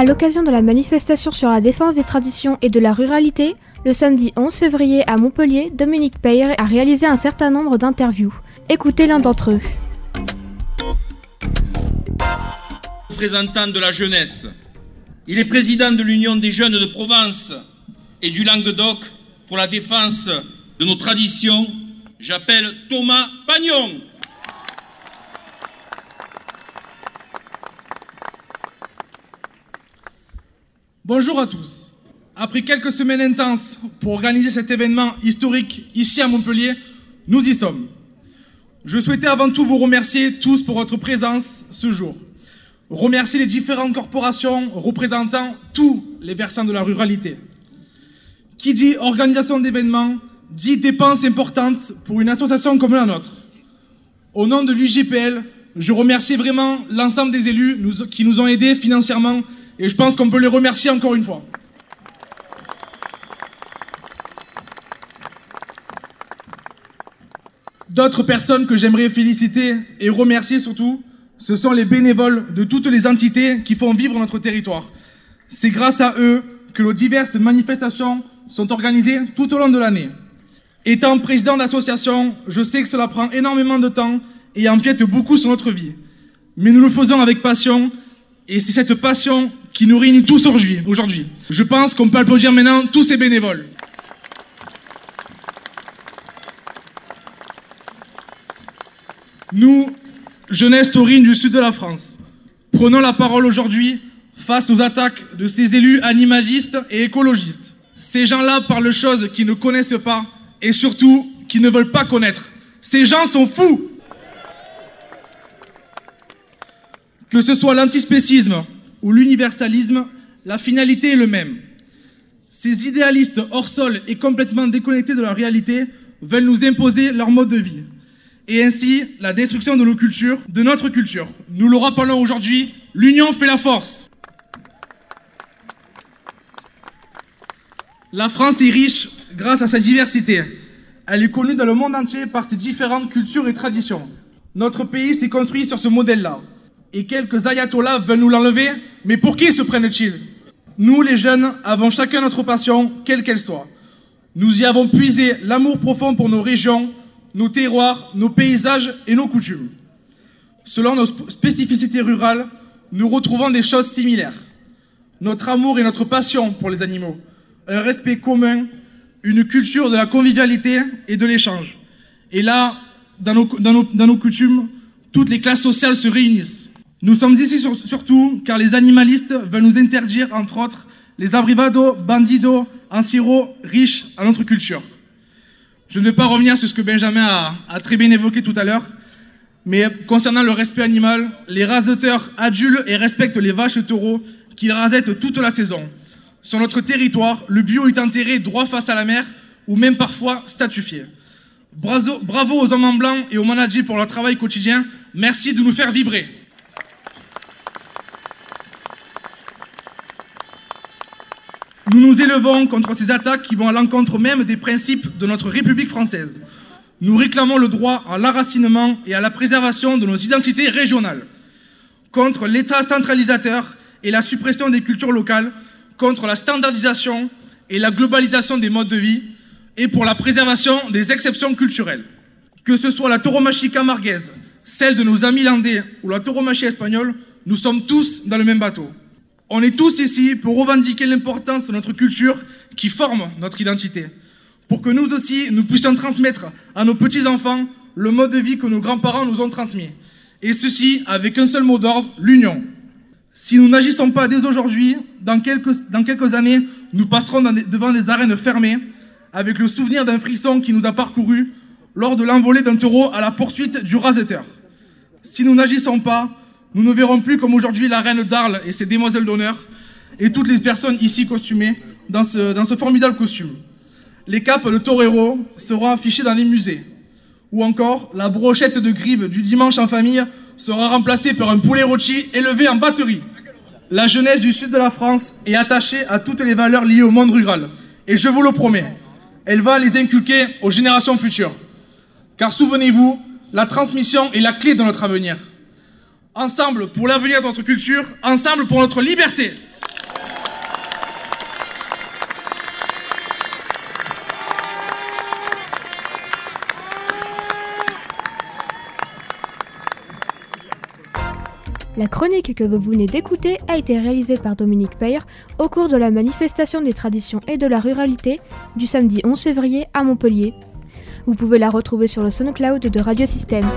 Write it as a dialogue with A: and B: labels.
A: À l'occasion de la manifestation sur la défense des traditions et de la ruralité, le samedi 11 février à Montpellier, Dominique Peyre a réalisé un certain nombre d'interviews. Écoutez l'un d'entre eux.
B: Représentant de la jeunesse. Il est président de l'Union des jeunes de Provence et du Languedoc pour la défense de nos traditions. J'appelle Thomas Pagnon.
C: Bonjour à tous. Après quelques semaines intenses pour organiser cet événement historique ici à Montpellier, nous y sommes. Je souhaitais avant tout vous remercier tous pour votre présence ce jour. Remercier les différentes corporations représentant tous les versants de la ruralité. Qui dit organisation d'événements dit dépenses importantes pour une association comme la nôtre. Au nom de l'UGPL, je remercie vraiment l'ensemble des élus qui nous ont aidés financièrement et je pense qu'on peut les remercier encore une fois. D'autres personnes que j'aimerais féliciter et remercier surtout, ce sont les bénévoles de toutes les entités qui font vivre notre territoire. C'est grâce à eux que nos diverses manifestations sont organisées tout au long de l'année. Étant président d'association, je sais que cela prend énormément de temps et empiète beaucoup sur notre vie. Mais nous le faisons avec passion et c'est cette passion qui nous réunit tous aujourd'hui. Je pense qu'on peut applaudir maintenant tous ces bénévoles. Nous, jeunesse taurine du sud de la France, prenons la parole aujourd'hui face aux attaques de ces élus animalistes et écologistes. Ces gens-là parlent choses qu'ils ne connaissent pas et surtout qu'ils ne veulent pas connaître. Ces gens sont fous. Que ce soit l'antispécisme ou l'universalisme, la finalité est le même. Ces idéalistes hors sol et complètement déconnectés de la réalité veulent nous imposer leur mode de vie. Et ainsi, la destruction de nos cultures, de notre culture. Nous le rappelons aujourd'hui, l'union fait la force. La France est riche grâce à sa diversité. Elle est connue dans le monde entier par ses différentes cultures et traditions. Notre pays s'est construit sur ce modèle-là et quelques ayatollahs veulent nous l'enlever, mais pour qui se prennent-ils? Nous, les jeunes, avons chacun notre passion, quelle qu'elle soit. Nous y avons puisé l'amour profond pour nos régions, nos terroirs, nos paysages et nos coutumes. Selon nos spécificités rurales, nous retrouvons des choses similaires. Notre amour et notre passion pour les animaux, un respect commun, une culture de la convivialité et de l'échange. Et là, dans nos, dans nos, dans nos coutumes, toutes les classes sociales se réunissent. Nous sommes ici surtout car les animalistes veulent nous interdire, entre autres, les abrivados, bandidos, anciro, riches à notre culture. Je ne vais pas revenir sur ce que Benjamin a, très bien évoqué tout à l'heure, mais concernant le respect animal, les raseteurs adulent et respectent les vaches taureaux qu'ils rasettent toute la saison. Sur notre territoire, le bio est enterré droit face à la mer ou même parfois statufié. Bravo aux hommes en blanc et aux managers pour leur travail quotidien. Merci de nous faire vibrer. Nous nous élevons contre ces attaques qui vont à l'encontre même des principes de notre République française. Nous réclamons le droit à l'enracinement et à la préservation de nos identités régionales, contre l'État centralisateur et la suppression des cultures locales, contre la standardisation et la globalisation des modes de vie, et pour la préservation des exceptions culturelles. Que ce soit la tauromachie camarguaise, celle de nos amis landais ou la tauromachie espagnole, nous sommes tous dans le même bateau. On est tous ici pour revendiquer l'importance de notre culture qui forme notre identité, pour que nous aussi, nous puissions transmettre à nos petits-enfants le mode de vie que nos grands-parents nous ont transmis. Et ceci avec un seul mot d'ordre, l'union. Si nous n'agissons pas dès aujourd'hui, dans quelques, années, nous passerons devant des arènes fermées, avec le souvenir d'un frisson qui nous a parcouru lors de l'envolée d'un taureau à la poursuite du raseteur. Si nous n'agissons pas, nous ne verrons plus comme aujourd'hui la reine d'Arles et ses demoiselles d'honneur et toutes les personnes ici costumées dans ce, formidable costume. Les capes de torero seront affichées dans les musées. Ou encore, la brochette de grive du dimanche en famille sera remplacée par un poulet rôti élevé en batterie. La jeunesse du sud de la France est attachée à toutes les valeurs liées au monde rural. Et je vous le promets, elle va les inculquer aux générations futures. Car souvenez-vous, la transmission est la clé de notre avenir. Ensemble pour l'avenir de notre culture, ensemble pour notre liberté.
A: La chronique que vous venez d'écouter a été réalisée par Dominique Peyre au cours de la manifestation des traditions et de la ruralité du samedi 11 février à Montpellier. Vous pouvez la retrouver sur le SoundCloud de Radio Système.